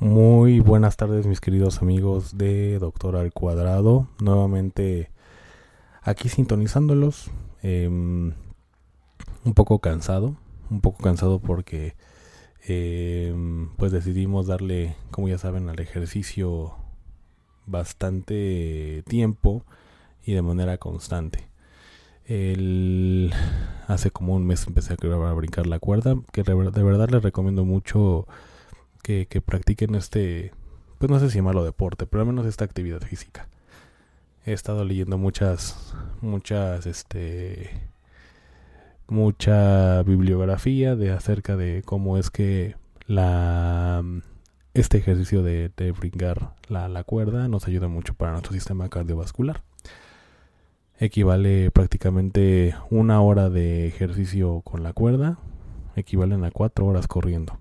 Muy buenas tardes mis queridos amigos de Doctor al Cuadrado. Nuevamente aquí sintonizándolos. em, un poco cansado. Un poco cansado porque em, pues decidimos darle, como ya saben, al ejercicio bastante tiempo y de manera constante. Hace como un mes empecé a, a brincar la cuerda, que de verdad les recomiendo mucho que, que practiquen este, pues no sé si llamarlo deporte, pero al menos esta actividad física. He estado leyendo muchas, muchas, este, mucha bibliografía de acerca de cómo es que la, este ejercicio de, de brincar la, la cuerda nos ayuda mucho para nuestro sistema cardiovascular. Equivale prácticamente una hora de ejercicio con la cuerda, equivalen a cuatro horas corriendo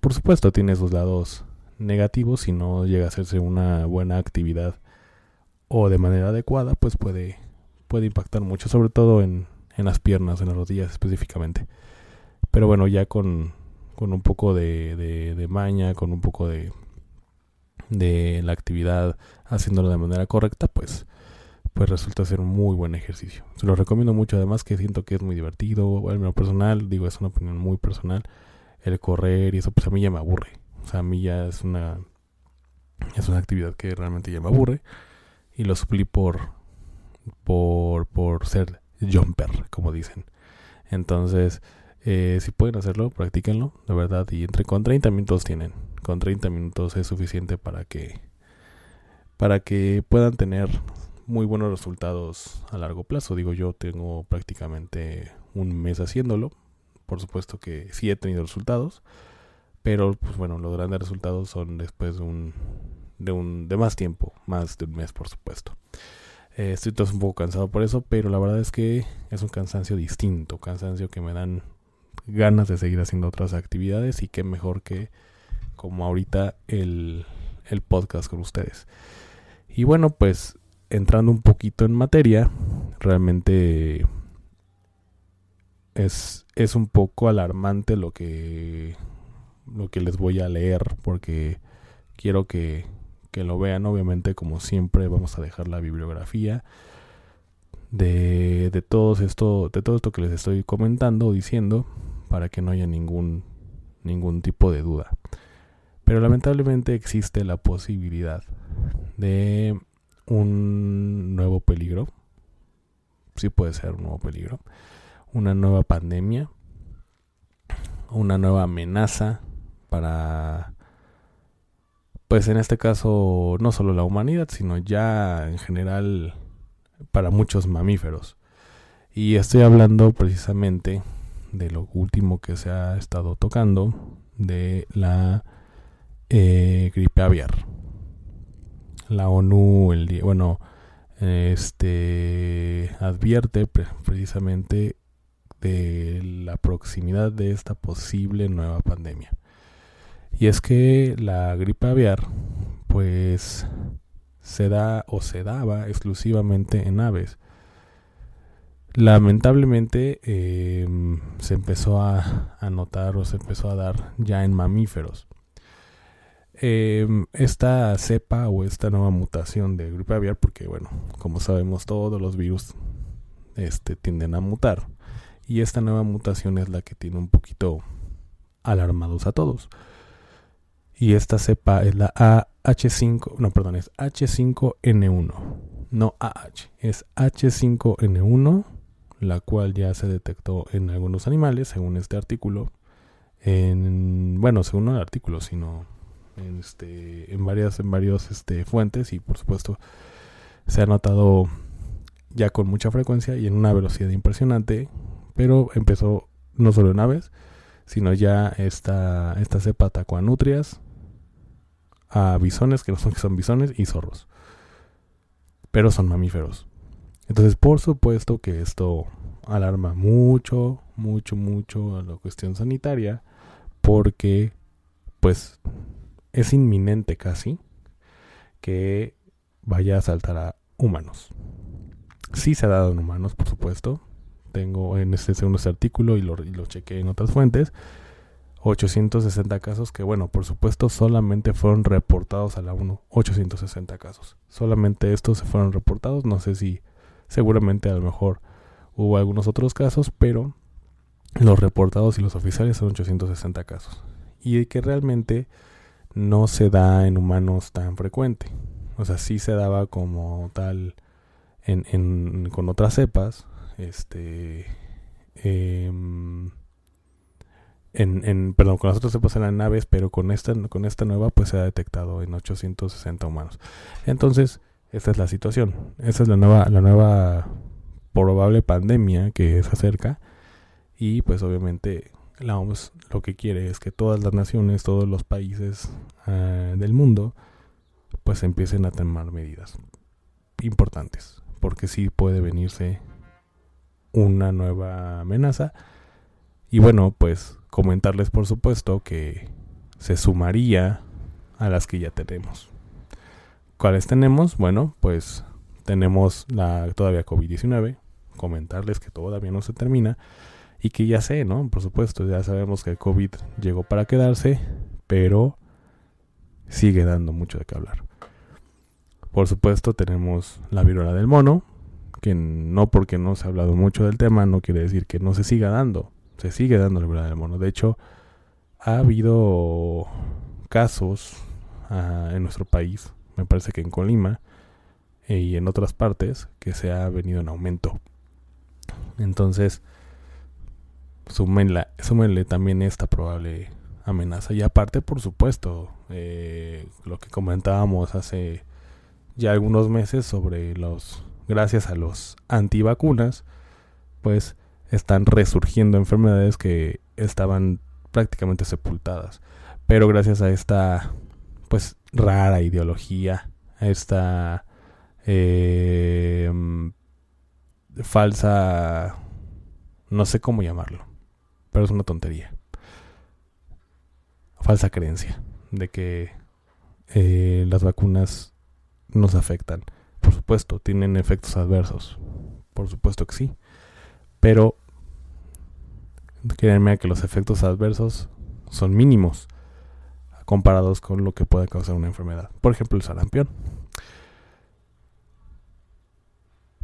por supuesto tiene sus lados negativos si no llega a hacerse una buena actividad o de manera adecuada pues puede puede impactar mucho sobre todo en, en las piernas en las rodillas específicamente. Pero bueno ya con, con un poco de, maña con un poco de de la actividad haciéndolo de manera correcta pues pues resulta ser un muy buen ejercicio. Se lo recomiendo mucho además que siento que es muy divertido en lo personal digo es una opinión muy personal el correr y eso pues a mí ya me aburre. O sea, a mí ya es una es una actividad que realmente ya me aburre y lo suplí por por por ser jumper, como dicen. Entonces, eh, si pueden hacerlo, practíquenlo, de verdad, y entre con 30 minutos tienen. Con 30 minutos es suficiente para que para que puedan tener muy buenos resultados a largo plazo. Digo, yo tengo prácticamente un mes haciéndolo, por supuesto que sí he tenido resultados, pero pues bueno, los grandes resultados son después de un de un de más tiempo, más de un mes, por supuesto. Eh, estoy todo un poco cansado por eso, pero la verdad es que es un cansancio distinto, cansancio que me dan ganas de seguir haciendo otras actividades y qué mejor que como ahorita el, el podcast con ustedes. Y bueno, pues entrando un poquito en materia, realmente es, es un poco alarmante lo que lo que les voy a leer porque quiero que, que lo vean. Obviamente como siempre vamos a dejar la bibliografía de, de todo esto de todo esto que les estoy comentando o diciendo para que no haya ningún ningún tipo de duda. Pero lamentablemente existe la posibilidad de un nuevo peligro. Sí puede ser un nuevo peligro una nueva pandemia, una nueva amenaza para, pues en este caso, no solo la humanidad, sino ya en general para muchos mamíferos. Y estoy hablando precisamente de lo último que se ha estado tocando, de la eh, gripe aviar. La ONU, el día, bueno, este advierte pre precisamente de la proximidad de esta posible nueva pandemia. Y es que la gripe aviar, pues, se da o se daba exclusivamente en aves. Lamentablemente eh, se empezó a, notar o se empezó a dar ya en mamíferos. Eh, esta cepa o esta nueva mutación de gripe aviar, porque bueno, como sabemos todos los virus este, tienden a mutar y esta nueva mutación es la que tiene un poquito alarmados a todos. Y esta cepa es la AH5, no, perdón, es H5N1, no AH, es H5N1, la cual ya se detectó en algunos animales, según este artículo. En, bueno, según no el artículo, sino en, este, en varias, en varios este, fuentes y por supuesto se ha notado ya con mucha frecuencia y en una velocidad impresionante pero empezó no solo en aves, sino ya esta, esta cepa atacó a nutrias, a bisones, que no son que son bisones, y zorros. Pero son mamíferos. Entonces, por supuesto que esto alarma mucho, mucho, mucho a la cuestión sanitaria, porque pues es inminente casi que vaya a saltar a humanos. Sí se ha dado en humanos, por supuesto. Tengo en este segundo este artículo y lo, y lo chequé en otras fuentes. 860 casos que, bueno, por supuesto, solamente fueron reportados a la 1. 860 casos. Solamente estos se fueron reportados. No sé si seguramente a lo mejor hubo algunos otros casos, pero los reportados y los oficiales son 860 casos. Y que realmente no se da en humanos tan frecuente. O sea, sí se daba como tal en, en, con otras cepas. Este. Em, en, en, perdón, con las otras cepas eran naves, pero con esta, con esta nueva pues se ha detectado en 860 humanos. Entonces, esta es la situación. Esta es la nueva, la nueva probable pandemia que se acerca. Y pues obviamente la OMS lo que quiere es que todas las naciones, todos los países uh, del mundo, pues empiecen a tomar medidas importantes. Porque sí puede venirse una nueva amenaza. Y bueno, pues comentarles por supuesto que se sumaría a las que ya tenemos. ¿Cuáles tenemos? Bueno, pues tenemos la todavía COVID-19. Comentarles que todavía no se termina. Y que ya sé, ¿no? Por supuesto, ya sabemos que el COVID llegó para quedarse, pero sigue dando mucho de qué hablar. Por supuesto, tenemos la viruela del mono, no porque no se ha hablado mucho del tema, no quiere decir que no se siga dando. Se sigue dando la viruela del mono. De hecho, ha habido casos uh, en nuestro país, me parece que en Colima eh, y en otras partes, que se ha venido en aumento. Entonces, súmenle, súmenle también esta probable amenaza. Y aparte, por supuesto, eh, lo que comentábamos hace ya algunos meses sobre los, gracias a los antivacunas, pues están resurgiendo enfermedades que estaban prácticamente sepultadas. Pero gracias a esta, pues, rara ideología, a esta eh, falsa, no sé cómo llamarlo, pero es una tontería. Falsa creencia de que eh, las vacunas nos afectan. Por supuesto, tienen efectos adversos. Por supuesto que sí. Pero créanme que los efectos adversos son mínimos comparados con lo que puede causar una enfermedad. Por ejemplo, el sarampión.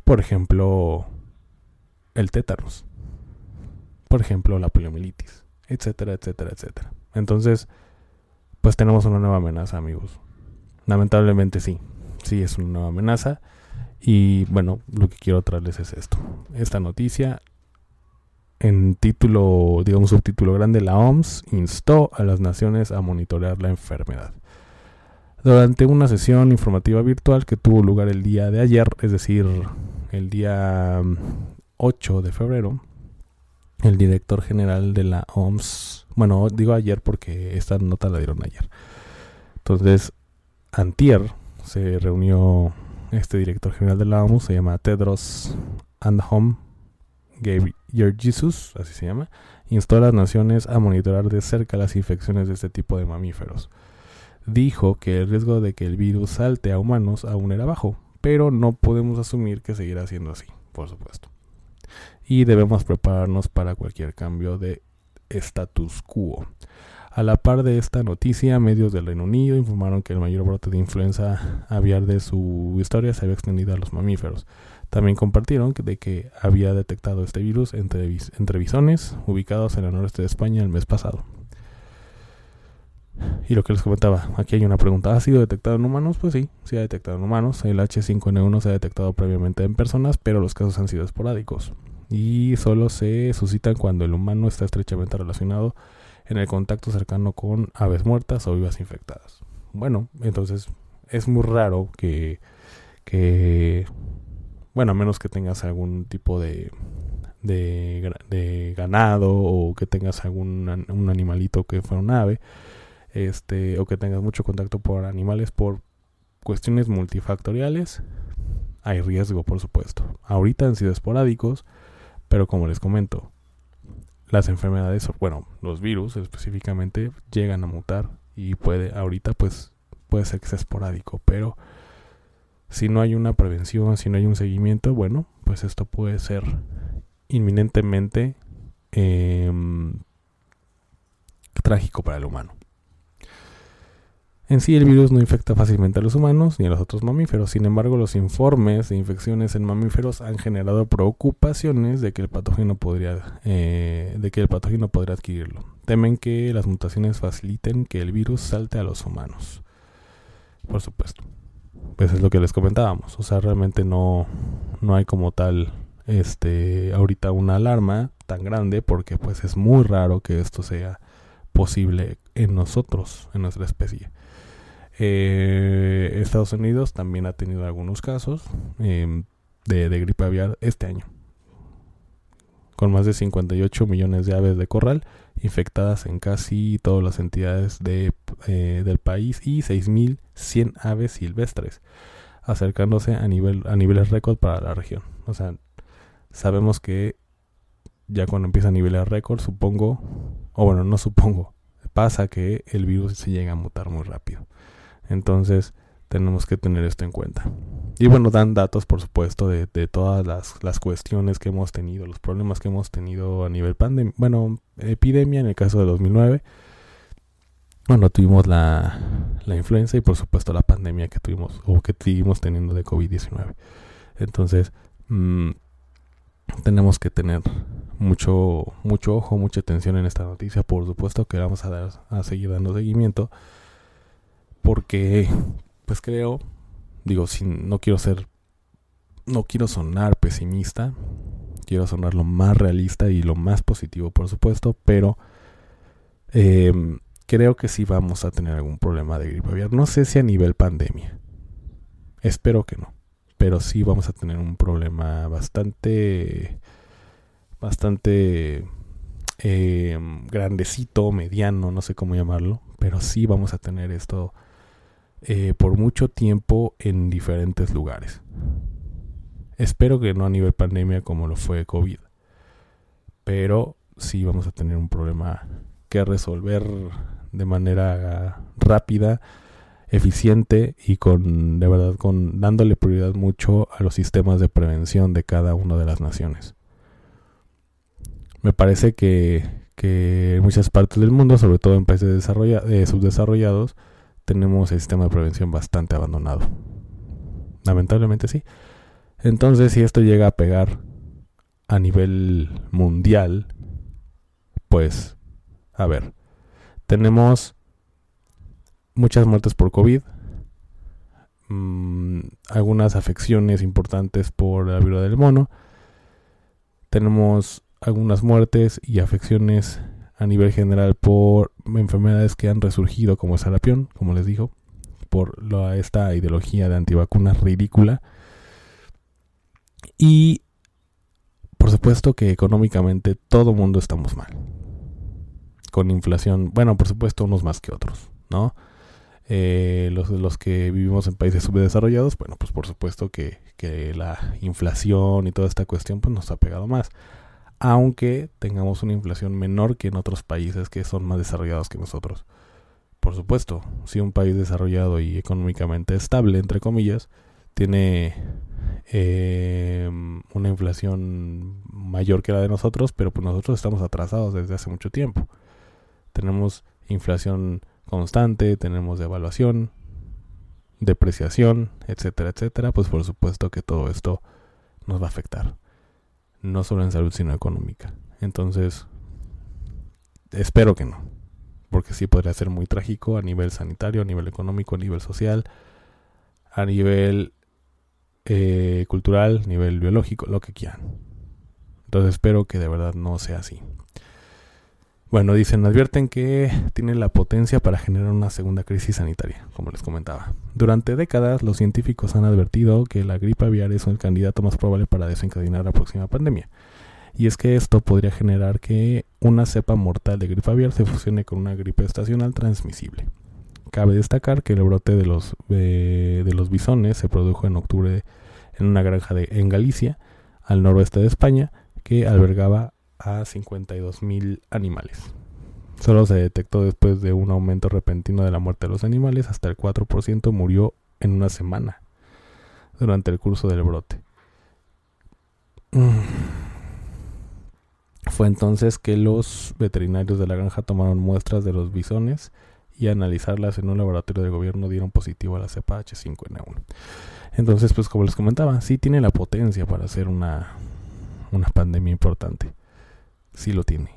Por ejemplo, el tétanos. Por ejemplo, la poliomielitis, etcétera, etcétera, etcétera. Entonces, pues tenemos una nueva amenaza, amigos. Lamentablemente sí, sí es una nueva amenaza. Y bueno, lo que quiero traerles es esto. Esta noticia, en título, digamos subtítulo grande, la OMS instó a las naciones a monitorear la enfermedad. Durante una sesión informativa virtual que tuvo lugar el día de ayer, es decir, el día 8 de febrero, el director general de la OMS, bueno, digo ayer porque esta nota la dieron ayer. Entonces, antier se reunió este director general de la OMS, se llama Tedros Adhanom Ghebreyesus, así se llama, instó a las naciones a monitorar de cerca las infecciones de este tipo de mamíferos. Dijo que el riesgo de que el virus salte a humanos aún era bajo, pero no podemos asumir que seguirá siendo así, por supuesto. Y debemos prepararnos para cualquier cambio de status quo. A la par de esta noticia, medios del Reino Unido informaron que el mayor brote de influenza aviar de su historia se había extendido a los mamíferos. También compartieron de que había detectado este virus entre, entre bisones ubicados en el noreste de España el mes pasado. Y lo que les comentaba, aquí hay una pregunta, ¿ha sido detectado en humanos? Pues sí, sí ha detectado en humanos. El H5N1 se ha detectado previamente en personas, pero los casos han sido esporádicos. Y solo se suscitan cuando el humano está estrechamente relacionado en el contacto cercano con aves muertas o vivas infectadas. Bueno, entonces es muy raro que, que bueno, a menos que tengas algún tipo de, de, ganado o que tengas algún un animalito que fuera un ave, este, o que tengas mucho contacto por animales por cuestiones multifactoriales, hay riesgo, por supuesto. Ahorita han sido esporádicos, pero como les comento, las enfermedades, bueno, los virus específicamente llegan a mutar y puede, ahorita pues puede ser que sea esporádico, pero si no hay una prevención, si no hay un seguimiento, bueno, pues esto puede ser inminentemente em, trágico para el humano. En sí el virus no infecta fácilmente a los humanos ni a los otros mamíferos, sin embargo los informes de infecciones en mamíferos han generado preocupaciones de que el patógeno podría, eh, de que el patógeno podría adquirirlo. Temen que las mutaciones faciliten que el virus salte a los humanos. Por supuesto. Pues es lo que les comentábamos. O sea, realmente no, no hay como tal este ahorita una alarma tan grande porque pues es muy raro que esto sea posible en nosotros, en nuestra especie. Eh, Estados Unidos también ha tenido algunos casos em, de, gripe aviar este año, con más de 58 millones de aves de corral infectadas en casi todas las entidades de, eh, del país y 6.100 aves silvestres, acercándose a, nivel, a niveles récord para la región. O sea, sabemos que ya cuando empieza a niveles récord, supongo, o bueno, no supongo, pasa que el virus se llega a mutar muy rápido. Entonces tenemos que tener esto en cuenta. Y bueno, dan datos, por supuesto, de, todas las, cuestiones que hemos tenido, los problemas que hemos tenido a nivel pandemia, bueno, epidemia en el caso de 2009. Bueno, tuvimos la, la influenza y por supuesto la pandemia que tuvimos o que seguimos teniendo de COVID-19. Entonces, mm, tenemos que tener mucho, mucho ojo, mucha atención en esta noticia. Por supuesto que vamos a, dar, a seguir dando seguimiento porque pues creo, digo, si no quiero ser, no quiero sonar pesimista, quiero sonar lo más realista y lo más positivo, por supuesto, pero em, creo que sí vamos a tener algún problema de gripe aviar. No sé si a nivel pandemia, espero que no, pero sí vamos a tener un problema bastante, bastante em, grandecito, mediano, no sé cómo llamarlo, pero sí vamos a tener esto eh, por mucho tiempo en diferentes lugares. Espero que no a nivel pandemia como lo fue COVID. Pero sí vamos a tener un problema que resolver de manera rápida, eficiente y con de verdad con dándole prioridad mucho a los sistemas de prevención de cada una de las naciones. Me parece que, que en muchas partes del mundo, sobre todo en países eh, subdesarrollados, tenemos el sistema de prevención bastante abandonado. Lamentablemente sí. Entonces, si esto llega a pegar a nivel mundial, pues, a ver, tenemos muchas muertes por COVID, mm, algunas afecciones importantes por la viruela del mono, tenemos algunas muertes y afecciones a nivel general por enfermedades que han resurgido como sarapión, como les digo, por esta ideología de antivacunas ridícula. Y por supuesto que económicamente todo mundo estamos mal. Con inflación, bueno, por supuesto unos más que otros, ¿no? Eh, los, los que vivimos en países subdesarrollados, bueno, pues por supuesto que, que la inflación y toda esta cuestión pues nos ha pegado más aunque tengamos una inflación menor que en otros países que son más desarrollados que nosotros. Por supuesto, si un país desarrollado y económicamente estable, entre comillas, tiene eh, una inflación mayor que la de nosotros, pero pues nosotros estamos atrasados desde hace mucho tiempo. Tenemos inflación constante, tenemos devaluación, depreciación, etcétera, etcétera, pues por supuesto que todo esto nos va a afectar no solo en salud, sino económica. Entonces, espero que no, porque sí podría ser muy trágico a nivel sanitario, a nivel económico, a nivel social, a nivel eh, cultural, a nivel biológico, lo que quieran. Entonces espero que de verdad no sea así. Bueno, dicen, advierten que tiene la potencia para generar una segunda crisis sanitaria, como les comentaba. Durante décadas, los científicos han advertido que la gripe aviar es el candidato más probable para desencadenar la próxima pandemia. Y es que esto podría generar que una cepa mortal de gripe aviar se fusione con una gripe estacional transmisible. Cabe destacar que el brote de los, eh, de los bisones se produjo en octubre en una granja de, en Galicia, al noroeste de España, que albergaba a 52.000 animales. Solo se detectó después de un aumento repentino de la muerte de los animales, hasta el 4% murió en una semana durante el curso del brote. Fue entonces que los veterinarios de la granja tomaron muestras de los bisones y analizarlas en un laboratorio de gobierno dieron positivo a la cepa H5N1. Entonces, pues como les comentaba, sí tiene la potencia para hacer una, una pandemia importante. Sí lo tiene.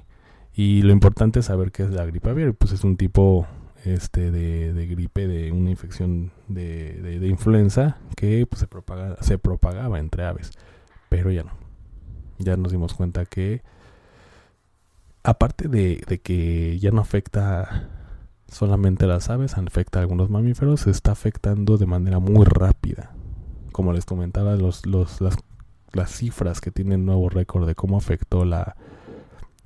Y lo importante es saber qué es la gripe aviar. Pues es un tipo este, de, gripe, de una infección de, de, influenza que pues, se, propaga, se propagaba entre aves. Pero ya no. Ya nos dimos cuenta que aparte de, de que ya no afecta solamente a las aves, afecta a algunos mamíferos, se está afectando de manera muy rápida. Como les comentaba, los, los, las, las cifras que tienen nuevo récord de cómo afectó la,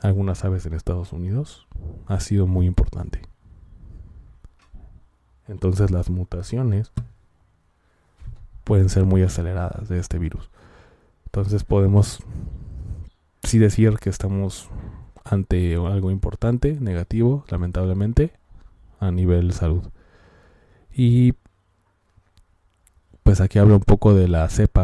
algunas aves en Estados Unidos ha sido muy importante. Entonces las mutaciones pueden ser muy aceleradas de este virus. Entonces podemos sí decir que estamos ante algo importante, negativo, lamentablemente, a nivel salud. Y pues aquí hablo un poco de la cepa.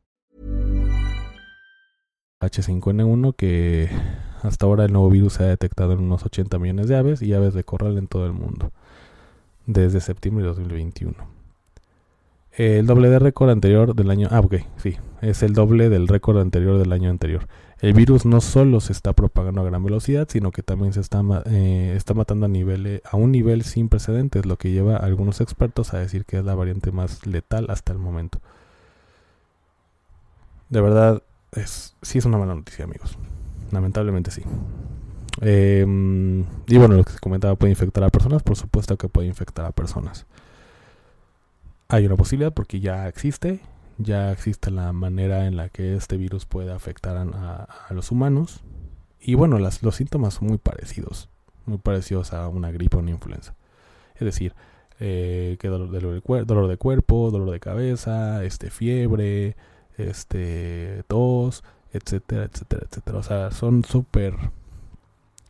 H5N1 que hasta ahora el nuevo virus se ha detectado en unos 80 millones de aves y aves de corral en todo el mundo. Desde septiembre de 2021. El doble de récord anterior del año. Ah, ok, sí. Es el doble del récord anterior del año anterior. El virus no solo se está propagando a gran velocidad, sino que también se está, eh, está matando a, nivel, a un nivel sin precedentes, lo que lleva a algunos expertos a decir que es la variante más letal hasta el momento. De verdad, es, sí es una mala noticia, amigos. Lamentablemente sí. Em, y bueno, lo que se comentaba puede infectar a personas, por supuesto que puede infectar a personas hay una posibilidad porque ya existe, ya existe la manera en la que este virus puede afectar a, los humanos. Y bueno, las, los síntomas son muy parecidos, muy parecidos a una gripe o una influenza. Es decir, eh, que dolor, de, dolor de cuerpo, dolor de cabeza, este, fiebre, este, tos, etcétera, etcétera, etcétera. O sea, son súper...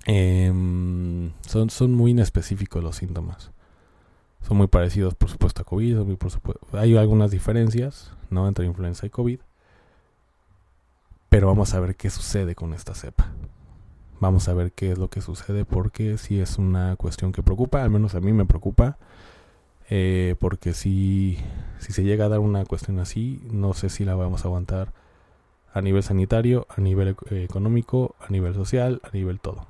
Em, son, son muy inespecíficos los síntomas son muy parecidos, por supuesto, a COVID. hay algunas diferencias ¿no? entre influenza y COVID. Pero vamos a ver qué sucede con esta cepa. Vamos a ver qué es lo que sucede porque si es una cuestión que preocupa, al menos a mí me preocupa. Eh, porque si, si se llega a dar una cuestión así, no sé si la vamos a aguantar a nivel sanitario, a nivel eh, económico, a nivel social, a nivel todo.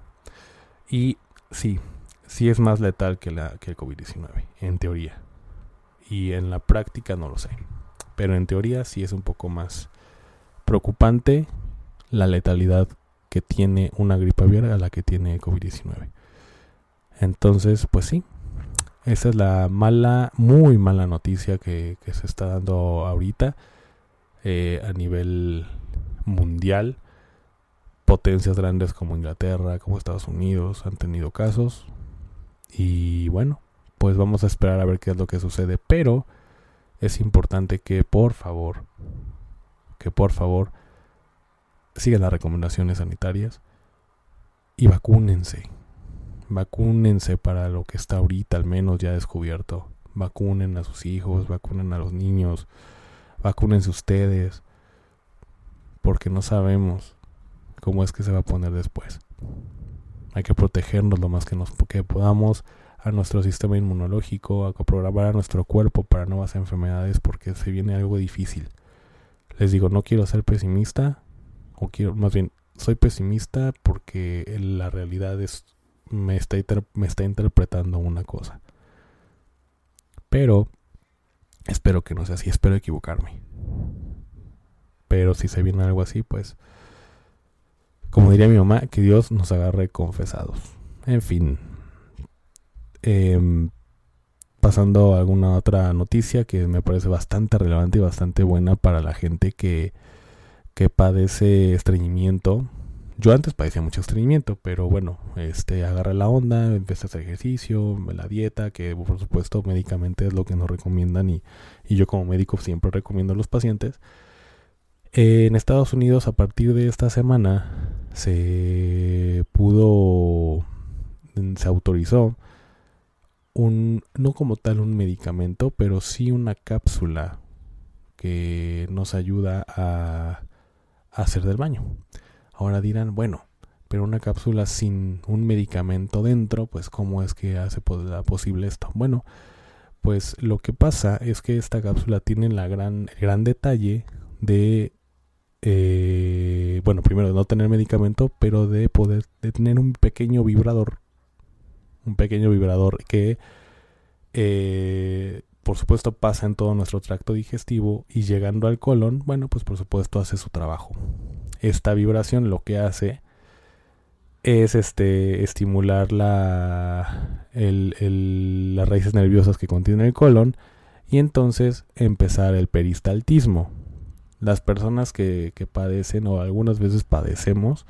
Y sí, sí es más letal que, la, que el COVID-19, en teoría. Y en la práctica no lo sé. Pero en teoría sí es un poco más preocupante la letalidad que tiene una gripe aviar a la que tiene COVID-19. Entonces, pues sí, esa es la mala, muy mala noticia que, se está dando ahorita eh, a nivel mundial. Potencias grandes como Inglaterra, como Estados Unidos han tenido casos. Y bueno, pues vamos a esperar a ver qué es lo que sucede. Pero es importante que por favor, que por favor sigan las recomendaciones sanitarias y vacúnense. Vacúnense para lo que está ahorita al menos ya descubierto. Vacunen a sus hijos, vacunen a los niños, vacúnense ustedes, porque no sabemos cómo es que se va a poner después. Hay que protegernos lo más que nos que podamos a nuestro sistema inmunológico, a programar a nuestro cuerpo para nuevas enfermedades porque se viene algo difícil. Les digo, no quiero ser pesimista, o quiero, más bien, soy pesimista porque la realidad es, me está, me está interpretando una cosa. Pero, espero que no sea así, espero equivocarme. Pero si se viene algo así, pues, como diría mi mamá, que Dios nos agarre confesados. En fin, Em, pasando a alguna otra noticia que me parece bastante relevante y bastante buena para la gente que, que padece estreñimiento. Yo antes padecía mucho estreñimiento, pero bueno, este agarra la onda, empieza a hacer ejercicio, la dieta, que por supuesto médicamente es lo que nos recomiendan y, y yo como médico siempre recomiendo a los pacientes. en Estados Unidos a partir de esta semana se pudo, se autorizó un, no como tal un medicamento, pero sí una cápsula que nos ayuda a, hacer del baño. Ahora dirán, bueno, pero una cápsula sin un medicamento dentro, pues cómo es que hace posible esto. Bueno, pues lo que pasa es que esta cápsula tiene la gran, el gran detalle de, eh, bueno, primero de no tener medicamento, pero de poder, de tener un pequeño vibrador un pequeño vibrador que eh, por supuesto pasa en todo nuestro tracto digestivo y llegando al colon, bueno, pues por supuesto hace su trabajo. Esta vibración lo que hace es este estimular la, las raíces nerviosas que contiene el colon y entonces empezar el peristaltismo. Las personas que, padecen o algunas veces padecemos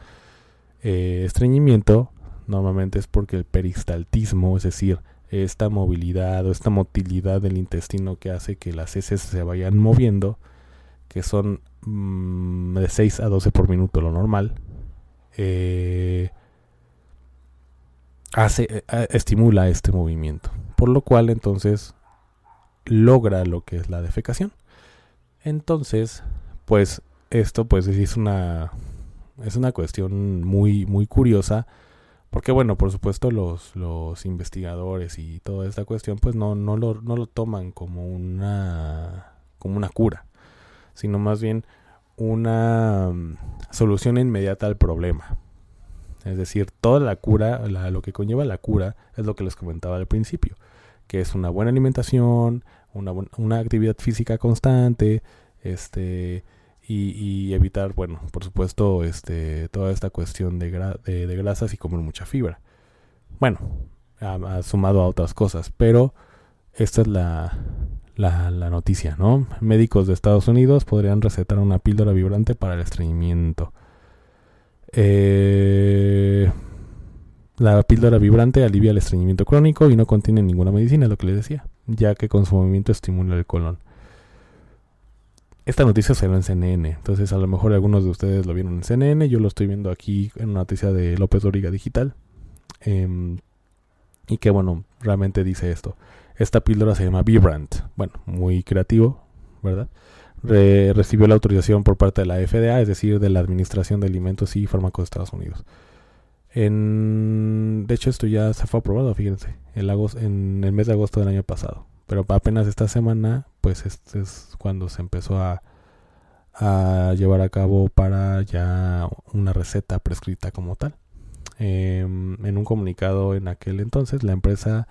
eh, estreñimiento normalmente es porque el peristaltismo, es decir, esta movilidad o esta motilidad del intestino que hace que las heces se vayan moviendo, que son mm, de 6 a 12 por minuto lo normal, eh, hace, eh, estimula este movimiento, por lo cual entonces logra lo que es la defecación. Entonces, pues esto pues es una es una cuestión muy muy curiosa porque bueno, por supuesto los, los investigadores y toda esta cuestión pues no, no, lo, no lo toman como una, como una cura, sino más bien una mm, solución inmediata al problema. Es decir, toda la cura, lo que conlleva la cura es lo que les comentaba al principio, que es una buena alimentación, una, actividad física constante, este, y, evitar, bueno, por supuesto, este, toda esta cuestión de, grasas y comer mucha fibra. Bueno, ha, sumado a otras cosas, pero esta es la, la, noticia, ¿no? Médicos de Estados Unidos podrían recetar una píldora vibrante para el estreñimiento. Eh, la píldora vibrante alivia el estreñimiento crónico y no contiene ninguna medicina, lo que les decía, ya que con su movimiento estimula el colon. Esta noticia salió en CNN, entonces a lo mejor algunos de ustedes lo vieron en CNN, yo lo estoy viendo aquí en una noticia de López Doriga Digital. Em, y que bueno, realmente dice esto. Esta píldora se llama Vibrant. Bueno, muy creativo, ¿verdad? recibió la autorización por parte de la FDA, es decir, de la Administración de Alimentos y Fármacos de Estados Unidos. De hecho, esto ya se fue aprobado, fíjense, en el mes de agosto del año pasado. Pero apenas esta semana, pues este es cuando se empezó a, llevar a cabo para ya una receta prescrita como tal. Em, en un comunicado en aquel entonces, la empresa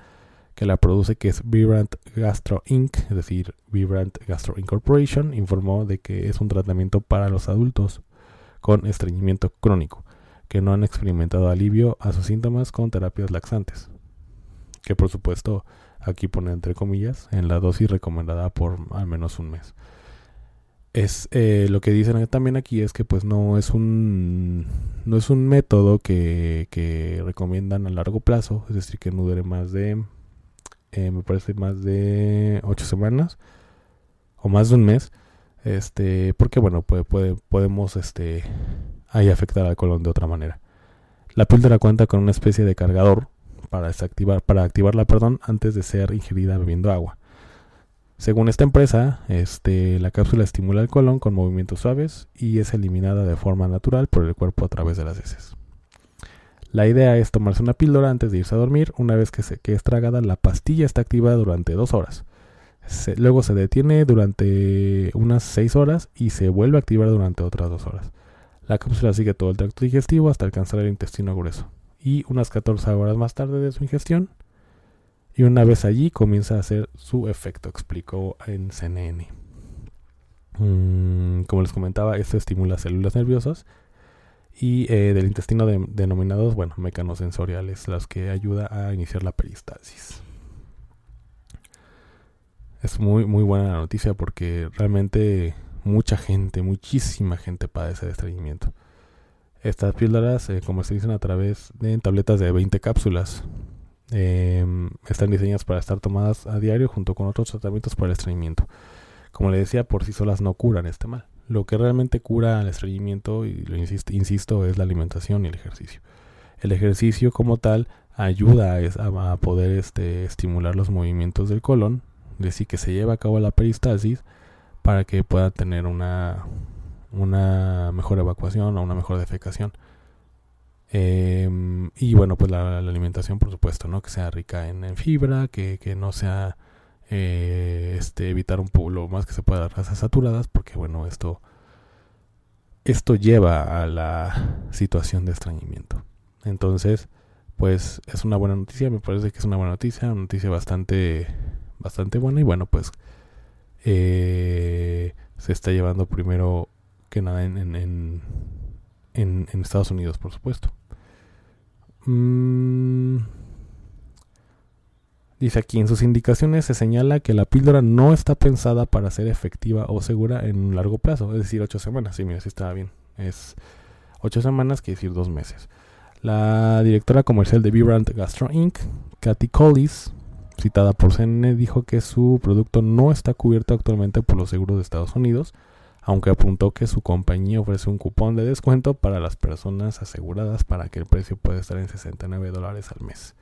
que la produce, que es Vibrant Gastro Inc., es decir, Vibrant Gastro Incorporation, informó de que es un tratamiento para los adultos con estreñimiento crónico, que no han experimentado alivio a sus síntomas con terapias laxantes. Que por supuesto aquí pone entre comillas, en la dosis recomendada por al menos un mes. Es eh, lo que dicen también aquí es que pues no es un no es un método que, que recomiendan a largo plazo, es decir que no dure más de eh, me parece más de ocho semanas o más de un mes, este porque bueno puede, podemos este ahí afectar al colon de otra manera. La píldora cuenta con una especie de cargador para, desactivar, para activarla perdón, antes de ser ingerida bebiendo agua. Según esta empresa, este, la cápsula estimula el colon con movimientos suaves y es eliminada de forma natural por el cuerpo a través de las heces. La idea es tomarse una píldora antes de irse a dormir. Una vez que, se, que es tragada, la pastilla está activada durante dos horas. luego se detiene durante unas seis horas y se vuelve a activar durante otras dos horas. La cápsula sigue todo el tracto digestivo hasta alcanzar el intestino grueso. Y unas 14 horas más tarde de su ingestión, y una vez allí comienza a hacer su efecto, explicó en CNN. Mm, como les comentaba, esto estimula células nerviosas y eh, del intestino denominados, bueno, mecanosensoriales, las que ayuda a iniciar la peristalsis. Es muy, muy buena la noticia porque realmente mucha gente, muchísima gente padece de estreñimiento. Estas píldoras se comercializan a través de tabletas de 20 cápsulas. Em, están diseñadas para estar tomadas a diario junto con otros tratamientos para el estreñimiento. Como le decía, por sí solas no curan este mal. Lo que realmente cura el estreñimiento, y lo insisto, insisto, es la alimentación y el ejercicio. El ejercicio como tal ayuda a, poder este, estimular los movimientos del colon, es decir, que se lleva a cabo la peristalsis, para que pueda tener una, una mejor evacuación o una mejor defecación. Em, y bueno, pues la, alimentación, por supuesto, ¿no? Que sea rica en, fibra, que, que, no sea eh, este, evitar un poco lo más que se pueda grasas saturadas, porque bueno, esto, esto lleva a la situación de estreñimiento. Entonces, pues es una buena noticia, me parece que es una buena noticia, una noticia bastante, bastante buena y bueno, pues eh, se está llevando primero que nada en, en, en, en Estados Unidos, por supuesto. Mm, dice aquí, en sus indicaciones se señala que la píldora no está pensada para ser efectiva o segura en un largo plazo, es decir, ocho semanas. Sí, mira, sí estaba bien. Es ocho semanas, quiere decir dos meses. La directora comercial de Vibrant Gastro Inc., Kathy Collis, citada por CNN, dijo que su producto no está cubierto actualmente por los seguros de Estados Unidos, aunque apuntó que su compañía ofrece un cupón de descuento para las personas aseguradas para que el precio pueda estar en 69 dólares al mes.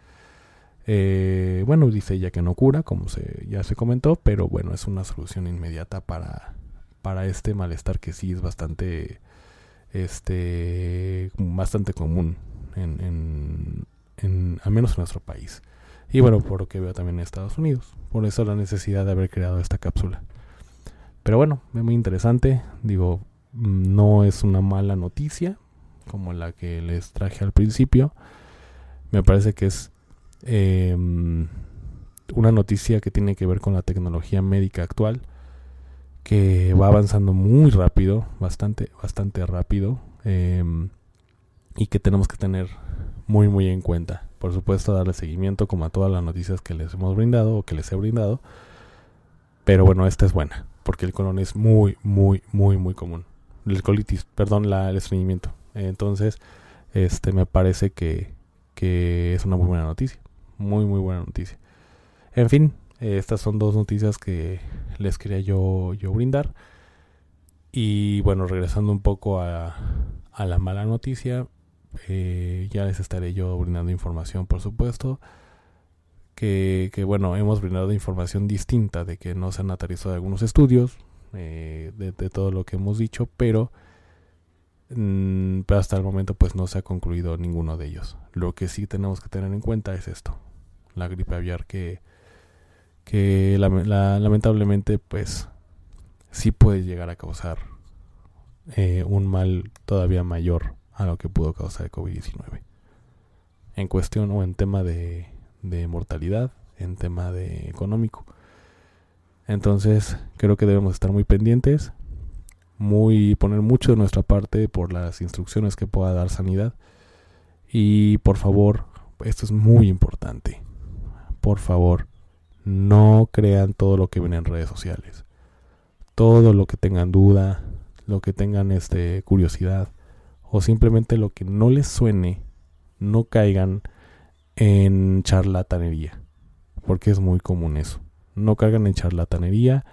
Eh, bueno, dice ella que no cura, como se, ya se comentó, pero bueno, es una solución inmediata para, para este malestar que sí es bastante, este, bastante común, en, en, al menos en nuestro país. Y bueno, por lo que veo también en Estados Unidos. Por eso la necesidad de haber creado esta cápsula. Pero bueno, es muy interesante. Digo, no es una mala noticia como la que les traje al principio. Me parece que es em, una noticia que tiene que ver con la tecnología médica actual, que va avanzando muy rápido, bastante, bastante rápido, em, y que tenemos que tener muy, muy en cuenta por supuesto darle seguimiento como a todas las noticias que les hemos brindado o que les he brindado. Pero bueno, esta es buena, porque el colon es muy, muy, muy, muy común. El colitis, perdón, la, el estreñimiento. Entonces, este me parece que es una muy buena noticia. Muy, muy buena noticia. En fin, estas son dos noticias que les quería yo, yo brindar. Y bueno, regresando un poco a, a la mala noticia, eh, ya les estaré yo brindando información, por supuesto. Que, bueno, hemos brindado información distinta de que no se han aterrizado algunos estudios eh, de, todo lo que hemos dicho, pero, mm, pero hasta el momento pues no se ha concluido ninguno de ellos. Lo que sí tenemos que tener en cuenta es esto, la gripe aviar que, que lamentablemente pues sí puede llegar a causar eh, un mal todavía mayor a lo que pudo causar el COVID-19. En cuestión o en tema de, de mortalidad, en tema de económico. Entonces, creo que debemos estar muy pendientes, muy poner mucho de nuestra parte por las instrucciones que pueda dar sanidad. Y por favor, esto es muy importante. Por favor, no crean todo lo que ven en redes sociales. Todo lo que tengan duda, lo que tengan este curiosidad, o simplemente lo que no les suene, no caigan en charlatanería, porque es muy común eso. No caigan en charlatanería,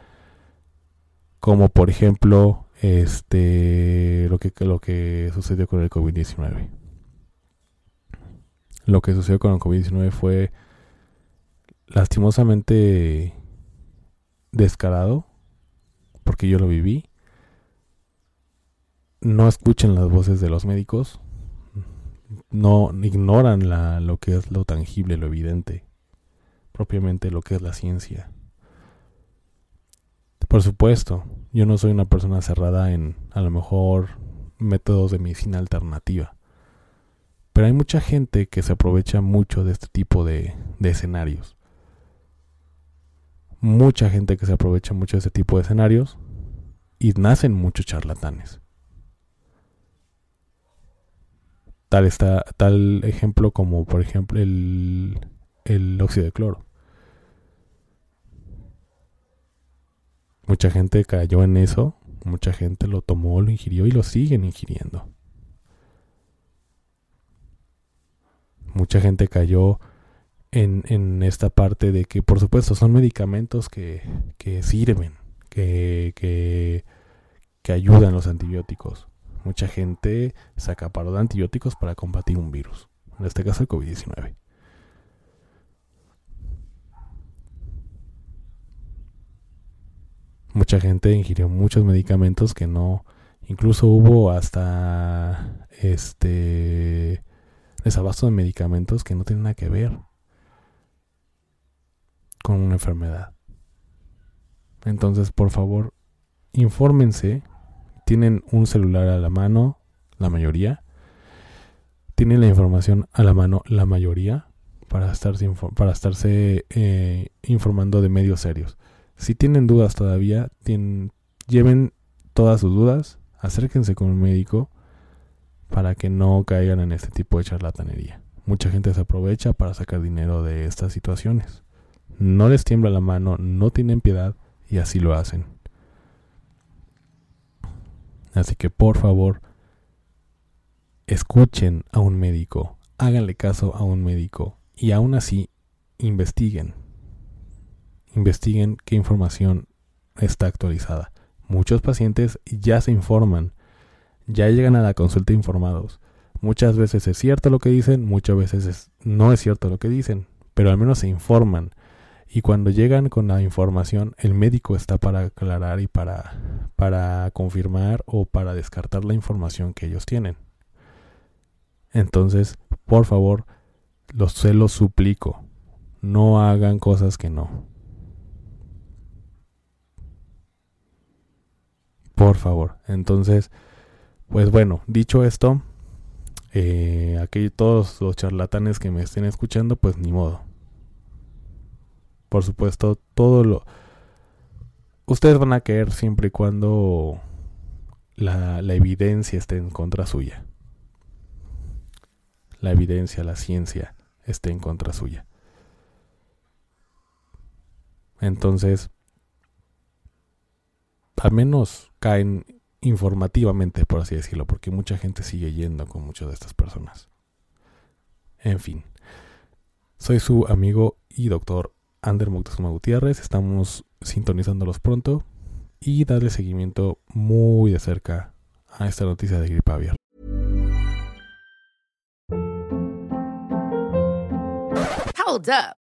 como por ejemplo este lo que lo que sucedió con el COVID-19. Lo que sucedió con el COVID-19 fue lastimosamente descarado porque yo lo viví. No escuchen las voces de los médicos. No ignoran lo que es lo tangible, lo evidente. Propiamente lo que es la ciencia. Por supuesto, yo no soy una persona cerrada en a lo mejor métodos de medicina alternativa. Pero hay mucha gente que se aprovecha mucho de este tipo de, de escenarios. Mucha gente que se aprovecha mucho de este tipo de escenarios y nacen muchos charlatanes. Tal, está, tal ejemplo como por ejemplo el, el óxido de cloro. Mucha gente cayó en eso, mucha gente lo tomó, lo ingirió y lo siguen ingiriendo. Mucha gente cayó en, esta parte de que, por supuesto, son medicamentos que, que sirven, que, que, que ayudan los antibióticos. Mucha gente se acaparó de antibióticos para combatir un virus, en este caso el COVID-19. mucha gente ingirió muchos medicamentos que no incluso hubo hasta este desabasto de medicamentos que no tienen nada que ver con una enfermedad. Entonces, por favor, infórmense. Tienen un celular a la mano, la mayoría. Tienen la información a la mano, la mayoría, para estarse, para estarse eh, informando de medios serios. Si tienen dudas todavía, lleven todas sus dudas, acérquense con un médico para que no caigan en este tipo de charlatanería. Mucha gente se aprovecha para sacar dinero de estas situaciones. No les tiembla la mano, no tienen piedad y así lo hacen. Así que por favor, escuchen a un médico, háganle caso a un médico y aún así investiguen investiguen qué información está actualizada. Muchos pacientes ya se informan, ya llegan a la consulta informados. Muchas veces es cierto lo que dicen, muchas veces no es cierto lo que dicen, pero al menos se informan. Y cuando llegan con la información, el médico está para aclarar y para, para confirmar o para descartar la información que ellos tienen. Entonces, por favor, los, se los suplico, no hagan cosas que no. Por favor. Entonces, pues bueno, dicho esto, eh, aquí todos los charlatanes que me estén escuchando, pues ni modo. Por supuesto, todo lo... Ustedes van a caer siempre y cuando la, la evidencia esté en contra suya. La evidencia, la ciencia esté en contra suya. Entonces, al menos caen informativamente, por así decirlo, porque mucha gente sigue yendo con muchas de estas personas. En fin, soy su amigo y doctor Ander Moctezuma Gutiérrez. Estamos sintonizándolos pronto y darle seguimiento muy de cerca a esta noticia de gripe aviar. Hold up.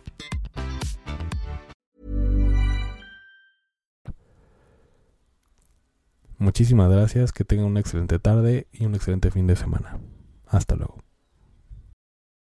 Muchísimas gracias, que tengan una excelente tarde y un excelente fin de semana. Hasta luego.